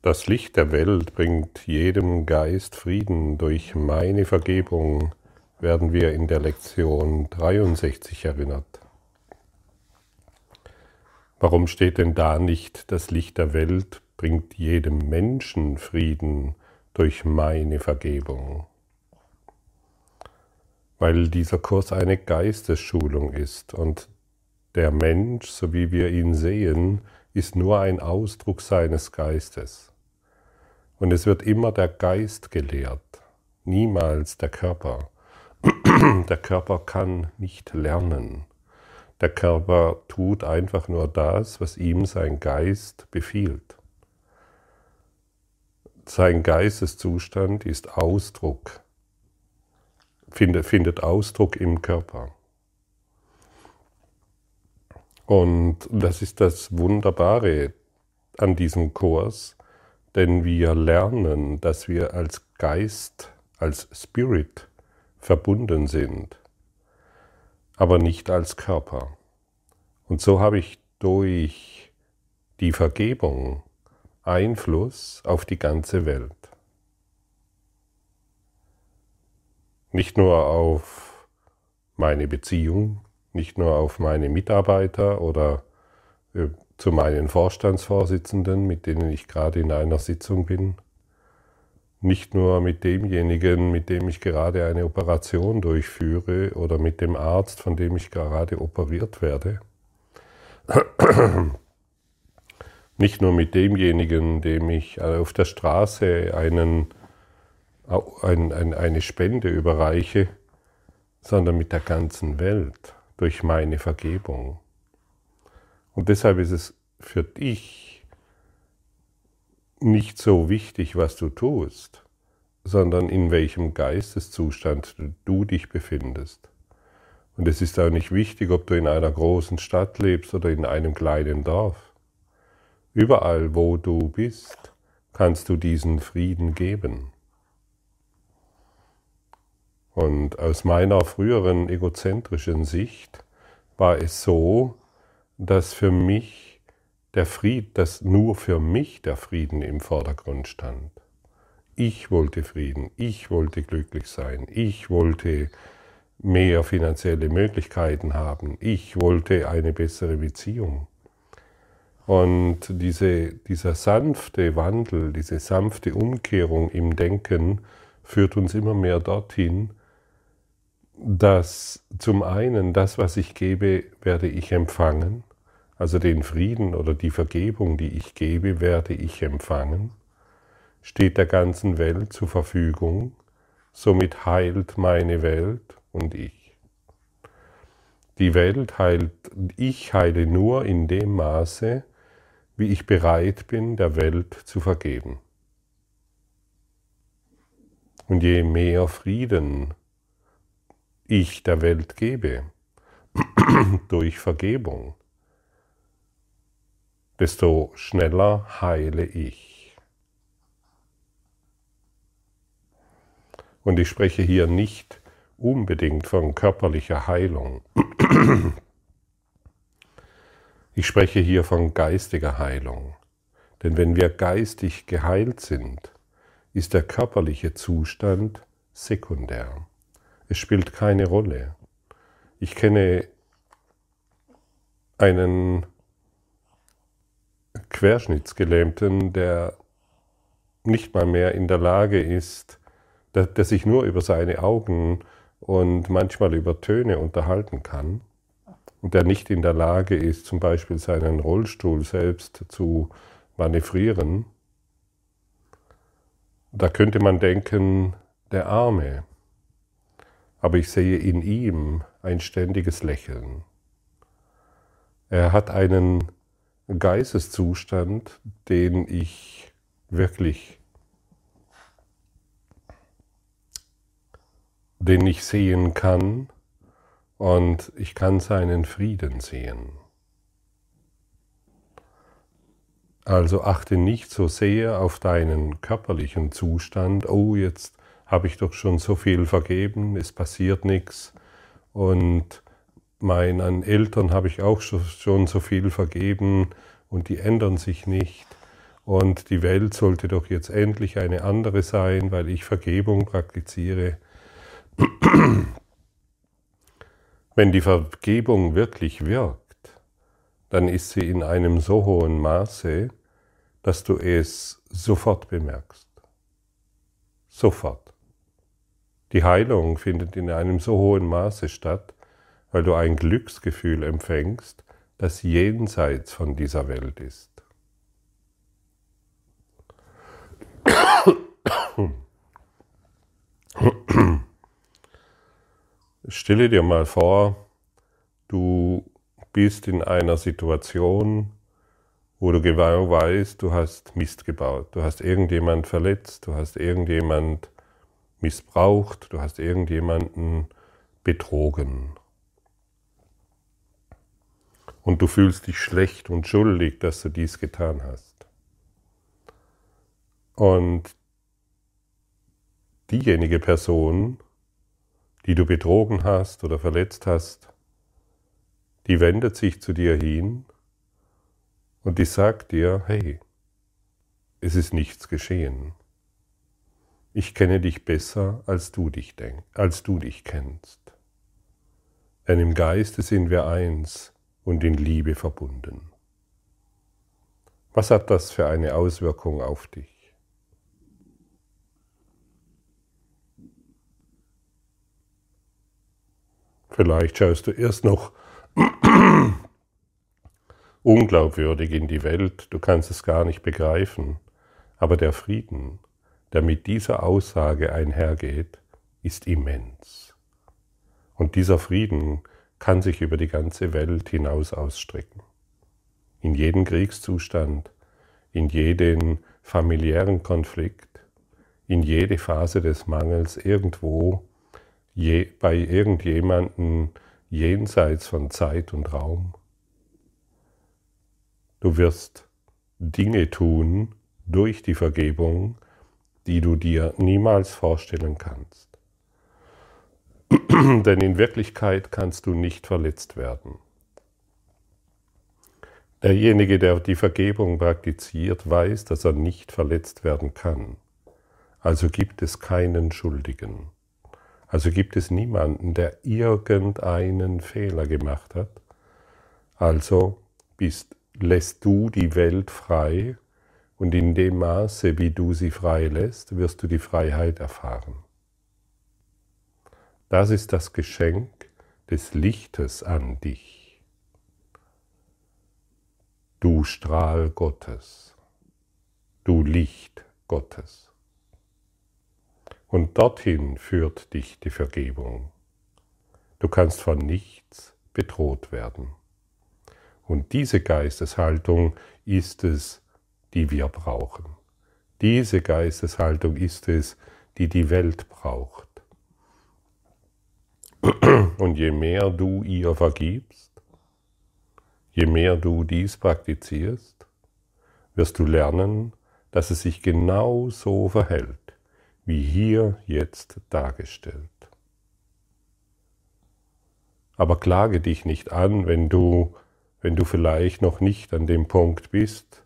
Das Licht der Welt bringt jedem Geist Frieden. Durch meine Vergebung werden wir in der Lektion 63 erinnert. Warum steht denn da nicht, das Licht der Welt bringt jedem Menschen Frieden durch meine Vergebung? Weil dieser Kurs eine Geistesschulung ist und der Mensch, so wie wir ihn sehen, ist nur ein Ausdruck seines Geistes. Und es wird immer der Geist gelehrt, niemals der Körper. Der Körper kann nicht lernen. Der Körper tut einfach nur das, was ihm sein Geist befiehlt. Sein Geisteszustand ist Ausdruck, findet, Ausdruck im Körper. Und das ist das Wunderbare an diesem Kurs, denn wir lernen, dass wir als Geist, als Spirit verbunden sind, aber nicht als Körper. Und so habe ich durch die Vergebung Einfluss auf die ganze Welt. Nicht nur auf meine Beziehung, nicht nur auf meine Mitarbeiter oder äh, zu meinen Vorstandsvorsitzenden, mit denen ich gerade in einer Sitzung bin, nicht nur mit demjenigen, mit dem ich gerade eine Operation durchführe oder mit dem Arzt, von dem ich gerade operiert werde, nicht nur mit demjenigen, dem ich auf der Straße einen, ein, ein, eine Spende überreiche, sondern mit der ganzen Welt durch meine Vergebung. Und deshalb ist es für dich nicht so wichtig, was du tust, sondern in welchem Geisteszustand du dich befindest. Und es ist auch nicht wichtig, ob du in einer großen Stadt lebst oder in einem kleinen Dorf. Überall, wo du bist, kannst du diesen Frieden geben. Und aus meiner früheren egozentrischen Sicht war es so, dass für mich der Fried, dass nur für mich der Frieden im Vordergrund stand. Ich wollte Frieden, ich wollte glücklich sein, ich wollte mehr finanzielle Möglichkeiten haben, ich wollte eine bessere Beziehung. Und diese, dieser sanfte Wandel, diese sanfte Umkehrung im Denken führt uns immer mehr dorthin, dass zum einen das, was ich gebe, werde ich empfangen, also den Frieden oder die Vergebung, die ich gebe, werde ich empfangen, steht der ganzen Welt zur Verfügung, somit heilt meine Welt und ich. Die Welt heilt, ich heile nur in dem Maße, wie ich bereit bin, der Welt zu vergeben. Und je mehr Frieden ich der Welt gebe, durch Vergebung, desto schneller heile ich. Und ich spreche hier nicht unbedingt von körperlicher Heilung. Ich spreche hier von geistiger Heilung. Denn wenn wir geistig geheilt sind, ist der körperliche Zustand sekundär. Es spielt keine Rolle. Ich kenne einen Querschnittsgelähmten, der nicht mal mehr in der Lage ist, der, der sich nur über seine Augen und manchmal über Töne unterhalten kann und der nicht in der Lage ist, zum Beispiel seinen Rollstuhl selbst zu manövrieren, da könnte man denken, der Arme, aber ich sehe in ihm ein ständiges Lächeln. Er hat einen Geisteszustand, den ich wirklich, den ich sehen kann und ich kann seinen Frieden sehen. Also achte nicht so sehr auf deinen körperlichen Zustand, oh jetzt habe ich doch schon so viel vergeben, es passiert nichts. Und meinen Eltern habe ich auch schon so viel vergeben und die ändern sich nicht. und die Welt sollte doch jetzt endlich eine andere sein, weil ich Vergebung praktiziere. Wenn die Vergebung wirklich wirkt, dann ist sie in einem so hohen Maße, dass du es sofort bemerkst. Sofort. Die Heilung findet in einem so hohen Maße statt, weil du ein Glücksgefühl empfängst, das jenseits von dieser Welt ist. Stelle dir mal vor, du bist in einer Situation, wo du genau weißt, du hast Mist gebaut, du hast irgendjemand verletzt, du hast irgendjemand missbraucht, du hast irgendjemanden betrogen. Und du fühlst dich schlecht und schuldig, dass du dies getan hast. Und diejenige Person, die du betrogen hast oder verletzt hast, die wendet sich zu dir hin und die sagt dir, hey, es ist nichts geschehen. Ich kenne dich besser, als du dich denk, als du dich kennst. Denn im Geiste sind wir eins und in Liebe verbunden. Was hat das für eine Auswirkung auf dich? Vielleicht schaust du erst noch unglaubwürdig in die Welt, du kannst es gar nicht begreifen, aber der Frieden, der mit dieser Aussage einhergeht, ist immens. Und dieser Frieden kann sich über die ganze Welt hinaus ausstrecken. In jeden Kriegszustand, in jeden familiären Konflikt, in jede Phase des Mangels irgendwo je, bei irgendjemanden jenseits von Zeit und Raum. Du wirst Dinge tun durch die Vergebung, die du dir niemals vorstellen kannst. Denn in Wirklichkeit kannst du nicht verletzt werden. Derjenige, der die Vergebung praktiziert, weiß, dass er nicht verletzt werden kann. Also gibt es keinen Schuldigen. Also gibt es niemanden, der irgendeinen Fehler gemacht hat. Also bist, lässt du die Welt frei und in dem Maße, wie du sie frei lässt, wirst du die Freiheit erfahren. Das ist das Geschenk des Lichtes an dich. Du Strahl Gottes, du Licht Gottes. Und dorthin führt dich die Vergebung. Du kannst von nichts bedroht werden. Und diese Geisteshaltung ist es, die wir brauchen. Diese Geisteshaltung ist es, die die Welt braucht. Und je mehr du ihr vergibst, je mehr du dies praktizierst, wirst du lernen, dass es sich genau so verhält, wie hier jetzt dargestellt. Aber klage dich nicht an, wenn du, wenn du vielleicht noch nicht an dem Punkt bist.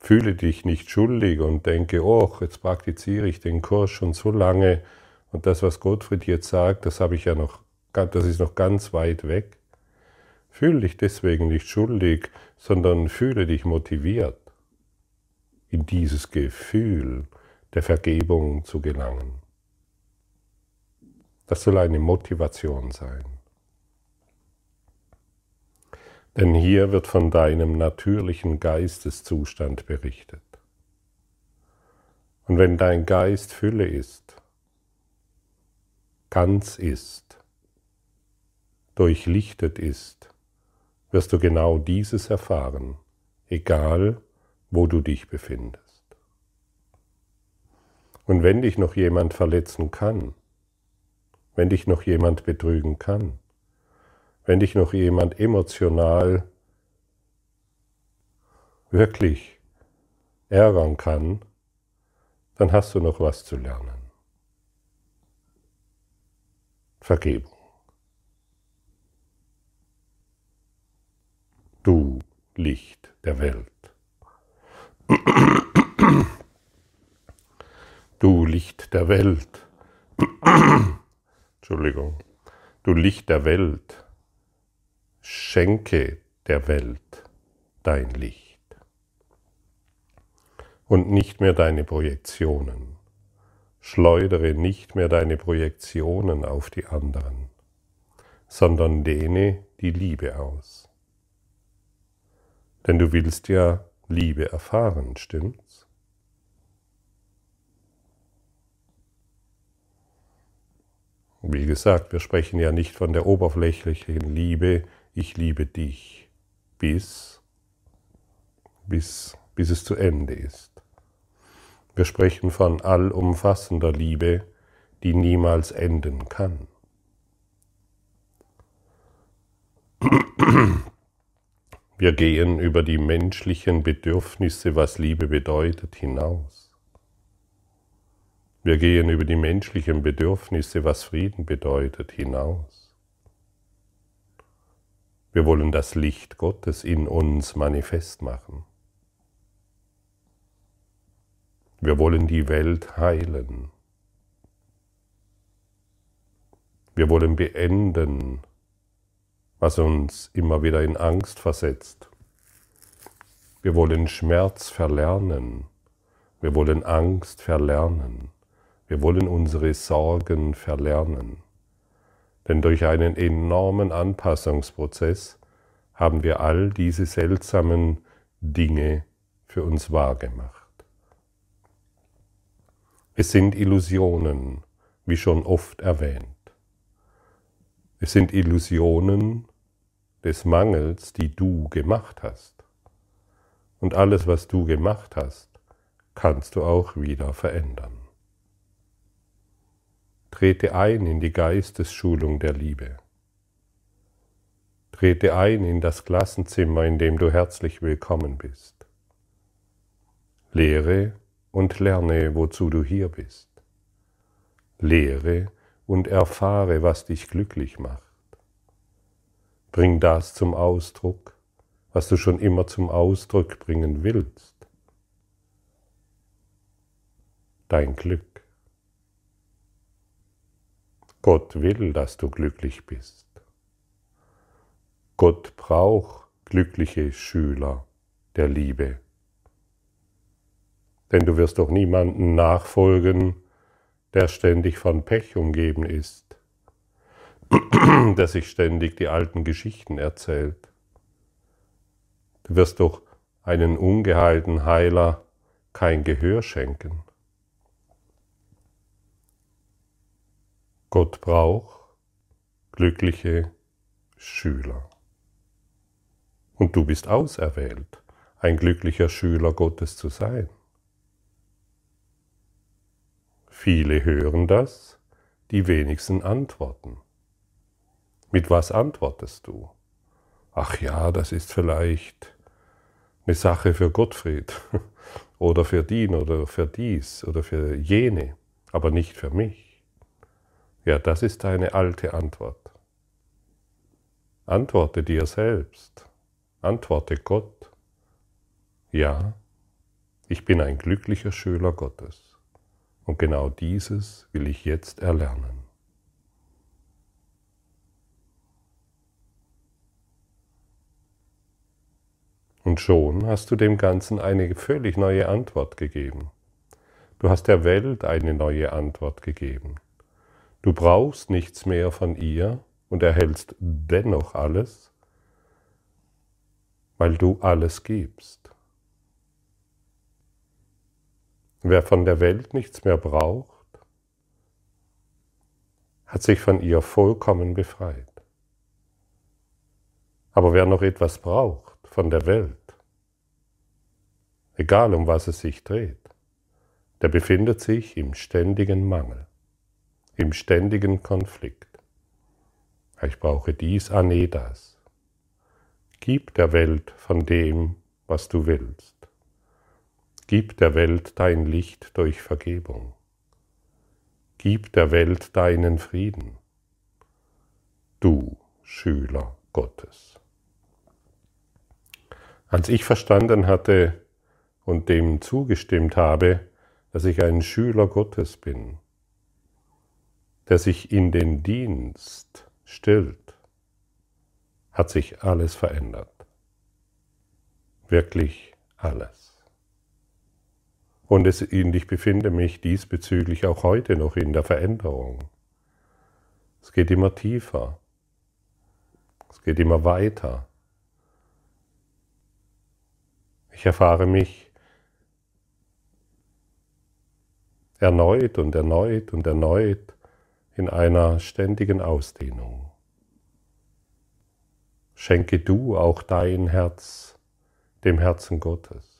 Fühle dich nicht schuldig und denke, oh, jetzt praktiziere ich den Kurs schon so lange und das, was Gottfried jetzt sagt, das habe ich ja noch, das ist noch ganz weit weg. Fühle dich deswegen nicht schuldig, sondern fühle dich motiviert in dieses Gefühl der Vergebung zu gelangen. Das soll eine Motivation sein. Denn hier wird von deinem natürlichen Geisteszustand berichtet. Und wenn dein Geist Fülle ist, ganz ist, durchlichtet ist, wirst du genau dieses erfahren, egal wo du dich befindest. Und wenn dich noch jemand verletzen kann, wenn dich noch jemand betrügen kann, wenn dich noch jemand emotional wirklich ärgern kann, dann hast du noch was zu lernen. Vergebung. Du Licht der Welt. Du Licht der Welt. Entschuldigung. Du Licht der Welt. Schenke der Welt dein Licht. Und nicht mehr deine Projektionen. Schleudere nicht mehr deine Projektionen auf die anderen, sondern dehne die Liebe aus. Denn du willst ja Liebe erfahren, stimmt's? Wie gesagt, wir sprechen ja nicht von der oberflächlichen Liebe, ich liebe dich, bis, bis, bis es zu Ende ist. Wir sprechen von allumfassender Liebe, die niemals enden kann. Wir gehen über die menschlichen Bedürfnisse, was Liebe bedeutet, hinaus. Wir gehen über die menschlichen Bedürfnisse, was Frieden bedeutet, hinaus. Wir wollen das Licht Gottes in uns manifest machen. Wir wollen die Welt heilen. Wir wollen beenden, was uns immer wieder in Angst versetzt. Wir wollen Schmerz verlernen. Wir wollen Angst verlernen. Wir wollen unsere Sorgen verlernen. Denn durch einen enormen Anpassungsprozess haben wir all diese seltsamen Dinge für uns wahrgemacht. Es sind Illusionen, wie schon oft erwähnt. Es sind Illusionen des Mangels, die du gemacht hast. Und alles, was du gemacht hast, kannst du auch wieder verändern. Trete ein in die Geistesschulung der Liebe. Trete ein in das Klassenzimmer, in dem du herzlich willkommen bist. Lehre und lerne, wozu du hier bist. Lehre und erfahre, was dich glücklich macht. Bring das zum Ausdruck, was du schon immer zum Ausdruck bringen willst. Dein Glück. Gott will, dass du glücklich bist. Gott braucht glückliche Schüler der Liebe. Denn du wirst doch niemanden nachfolgen, der ständig von Pech umgeben ist, der sich ständig die alten Geschichten erzählt. Du wirst doch einen ungeheilten Heiler kein Gehör schenken. Gott braucht glückliche Schüler. Und du bist auserwählt, ein glücklicher Schüler Gottes zu sein. Viele hören das, die wenigsten antworten. Mit was antwortest du? Ach ja, das ist vielleicht eine Sache für Gottfried oder für den oder für dies oder für jene, aber nicht für mich. Ja, das ist deine alte Antwort. Antworte dir selbst. Antworte Gott. Ja, ich bin ein glücklicher Schüler Gottes. Und genau dieses will ich jetzt erlernen. Und schon hast du dem Ganzen eine völlig neue Antwort gegeben. Du hast der Welt eine neue Antwort gegeben. Du brauchst nichts mehr von ihr und erhältst dennoch alles, weil du alles gibst. Wer von der Welt nichts mehr braucht, hat sich von ihr vollkommen befreit. Aber wer noch etwas braucht von der Welt, egal um was es sich dreht, der befindet sich im ständigen Mangel, im ständigen Konflikt. Ich brauche dies, ah das. Gib der Welt von dem, was du willst. Gib der Welt dein Licht durch Vergebung. Gib der Welt deinen Frieden. Du Schüler Gottes. Als ich verstanden hatte, und dem zugestimmt habe, dass ich ein Schüler Gottes bin, der sich in den Dienst stellt, hat sich alles verändert. Wirklich alles. Und ich befinde mich diesbezüglich auch heute noch in der Veränderung. Es geht immer tiefer. Es geht immer weiter. Ich erfahre mich erneut und erneut und erneut in einer ständigen Ausdehnung. Schenke du auch dein Herz dem Herzen Gottes.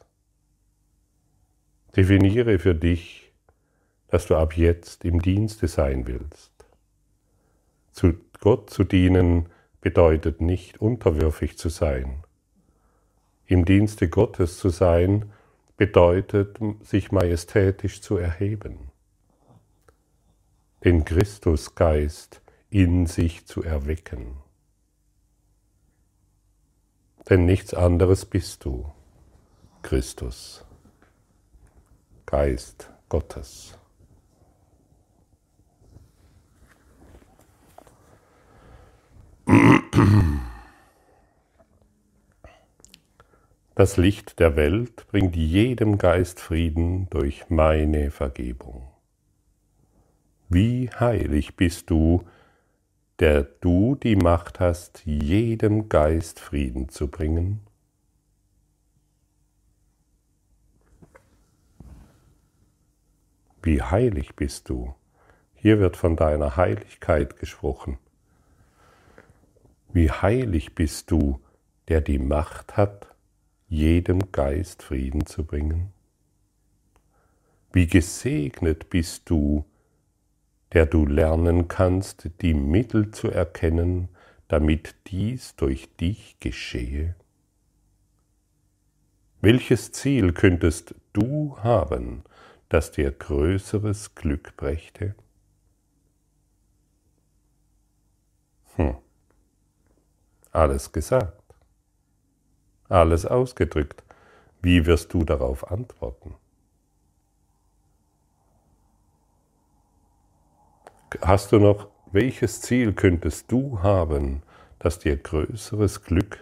Definiere für dich, dass du ab jetzt im Dienste sein willst. Zu Gott zu dienen bedeutet nicht unterwürfig zu sein. Im Dienste Gottes zu sein bedeutet, sich majestätisch zu erheben, den Christusgeist in sich zu erwecken. Denn nichts anderes bist du, Christus. Geist Gottes. Das Licht der Welt bringt jedem Geist Frieden durch meine Vergebung. Wie heilig bist du, der du die Macht hast, jedem Geist Frieden zu bringen? Wie heilig bist du? Hier wird von deiner Heiligkeit gesprochen. Wie heilig bist du, der die Macht hat, jedem Geist Frieden zu bringen? Wie gesegnet bist du, der du lernen kannst, die Mittel zu erkennen, damit dies durch dich geschehe? Welches Ziel könntest du haben, das dir größeres Glück brächte? Hm. Alles gesagt, alles ausgedrückt. Wie wirst du darauf antworten? Hast du noch, welches Ziel könntest du haben, das dir größeres Glück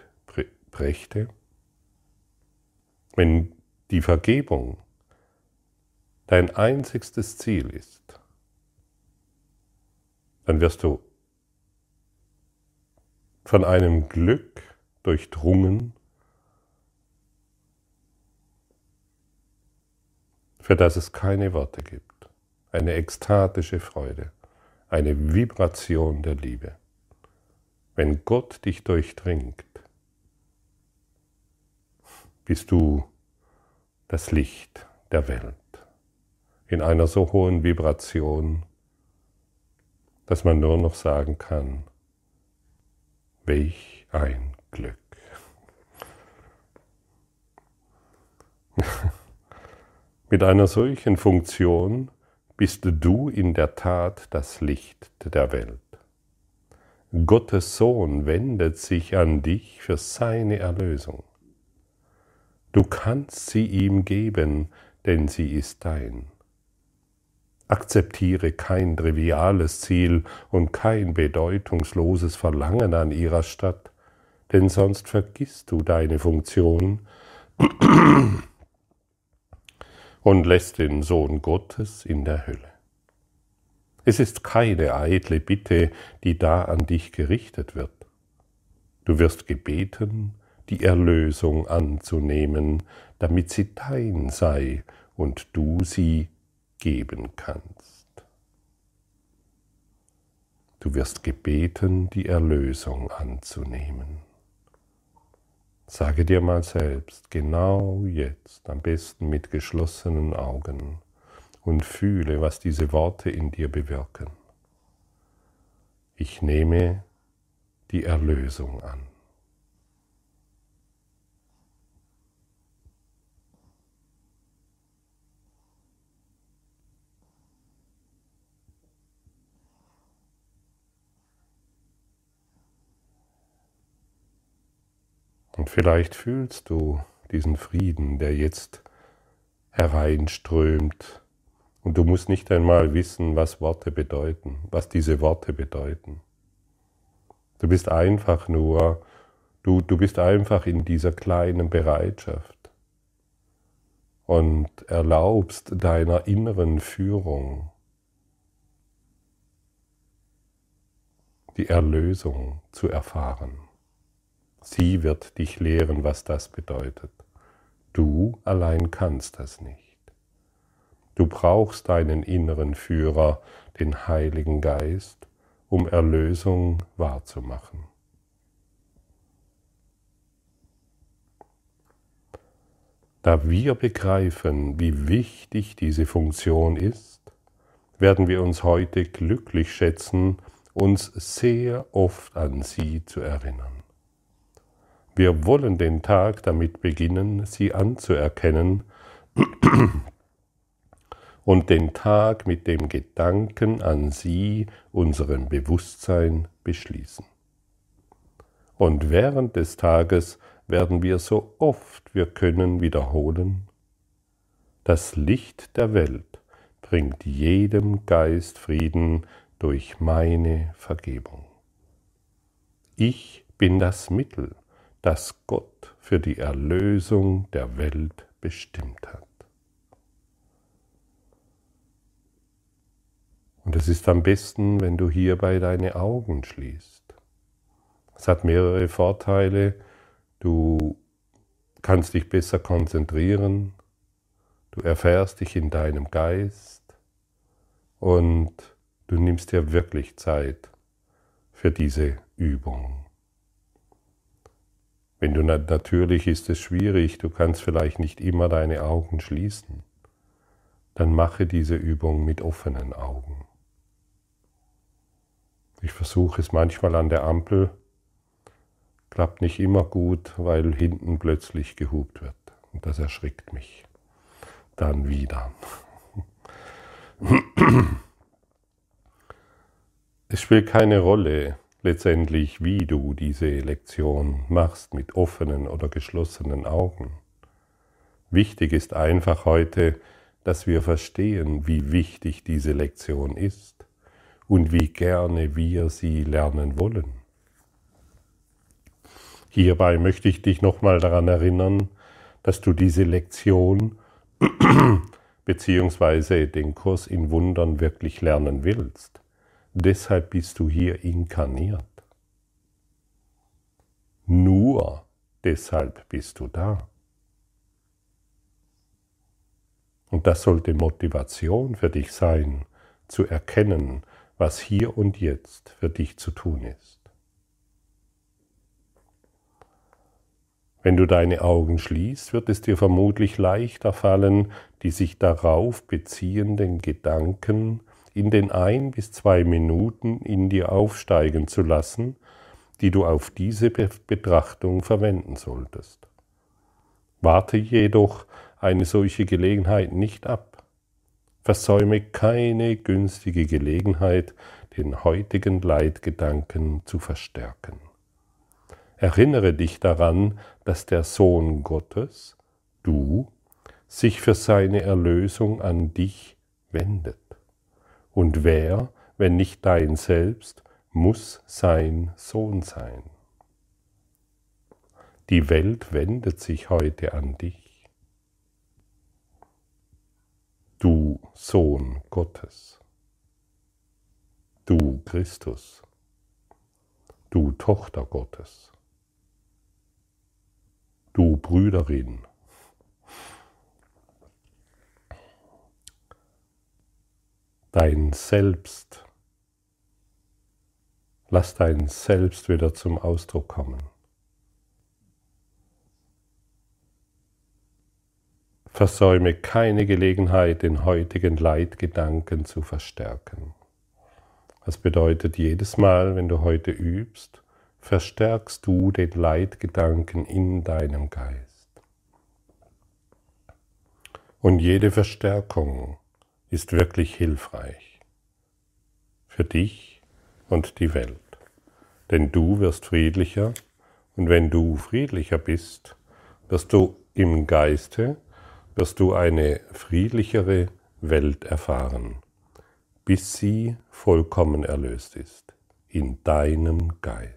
brächte? Wenn die Vergebung dein einzigstes Ziel ist, dann wirst du von einem Glück durchdrungen, für das es keine Worte gibt. Eine ekstatische Freude, eine Vibration der Liebe. Wenn Gott dich durchdringt, bist du das Licht der Welt in einer so hohen Vibration, dass man nur noch sagen kann, welch ein Glück. Mit einer solchen Funktion bist du in der Tat das Licht der Welt. Gottes Sohn wendet sich an dich für seine Erlösung. Du kannst sie ihm geben, denn sie ist dein. Akzeptiere kein triviales Ziel und kein bedeutungsloses Verlangen an ihrer Stadt, denn sonst vergisst du deine Funktion und lässt den Sohn Gottes in der Hölle. Es ist keine eitle Bitte, die da an dich gerichtet wird. Du wirst gebeten, die Erlösung anzunehmen, damit sie dein sei und du sie geben kannst. Du wirst gebeten, die Erlösung anzunehmen. Sage dir mal selbst, genau jetzt, am besten mit geschlossenen Augen, und fühle, was diese Worte in dir bewirken. Ich nehme die Erlösung an. Und vielleicht fühlst du diesen Frieden, der jetzt hereinströmt. Und du musst nicht einmal wissen, was Worte bedeuten, was diese Worte bedeuten. Du bist einfach nur, du, du bist einfach in dieser kleinen Bereitschaft und erlaubst deiner inneren Führung die Erlösung zu erfahren. Sie wird dich lehren, was das bedeutet. Du allein kannst das nicht. Du brauchst deinen inneren Führer, den Heiligen Geist, um Erlösung wahrzumachen. Da wir begreifen, wie wichtig diese Funktion ist, werden wir uns heute glücklich schätzen, uns sehr oft an sie zu erinnern. Wir wollen den Tag damit beginnen, sie anzuerkennen und den Tag mit dem Gedanken an sie, unserem Bewusstsein, beschließen. Und während des Tages werden wir so oft wir können wiederholen, das Licht der Welt bringt jedem Geist Frieden durch meine Vergebung. Ich bin das Mittel, das Gott für die Erlösung der Welt bestimmt hat. Und es ist am besten, wenn du hierbei deine Augen schließt. Es hat mehrere Vorteile. Du kannst dich besser konzentrieren, du erfährst dich in deinem Geist und du nimmst dir wirklich Zeit für diese Übung. Wenn du natürlich ist es schwierig, du kannst vielleicht nicht immer deine Augen schließen, dann mache diese Übung mit offenen Augen. Ich versuche es manchmal an der Ampel, klappt nicht immer gut, weil hinten plötzlich gehupt wird. Und das erschrickt mich dann wieder. Es spielt keine Rolle, letztendlich, wie du diese Lektion machst mit offenen oder geschlossenen Augen. Wichtig ist einfach heute, dass wir verstehen, wie wichtig diese Lektion ist und wie gerne wir sie lernen wollen. Hierbei möchte ich dich nochmal daran erinnern, dass du diese Lektion bzw. den Kurs in Wundern wirklich lernen willst. Deshalb bist du hier inkarniert. Nur deshalb bist du da. Und das sollte Motivation für dich sein, zu erkennen, was hier und jetzt für dich zu tun ist. Wenn du deine Augen schließt, wird es dir vermutlich leichter fallen, die sich darauf beziehenden Gedanken in den ein bis zwei Minuten in dir aufsteigen zu lassen, die du auf diese Betrachtung verwenden solltest. Warte jedoch eine solche Gelegenheit nicht ab. Versäume keine günstige Gelegenheit, den heutigen Leitgedanken zu verstärken. Erinnere dich daran, dass der Sohn Gottes, du, sich für seine Erlösung an dich wendet. Und wer, wenn nicht dein Selbst, muss sein Sohn sein. Die Welt wendet sich heute an dich. Du Sohn Gottes. Du Christus. Du Tochter Gottes. Du Brüderin dein Selbst. Lass dein Selbst wieder zum Ausdruck kommen. Versäume keine Gelegenheit, den heutigen Leitgedanken zu verstärken. Das bedeutet, jedes Mal, wenn du heute übst, verstärkst du den Leitgedanken in deinem Geist. Und jede Verstärkung ist wirklich hilfreich für dich und die Welt. Denn du wirst friedlicher und wenn du friedlicher bist, wirst du im Geiste wirst du eine friedlichere Welt erfahren, bis sie vollkommen erlöst ist, in deinem Geist.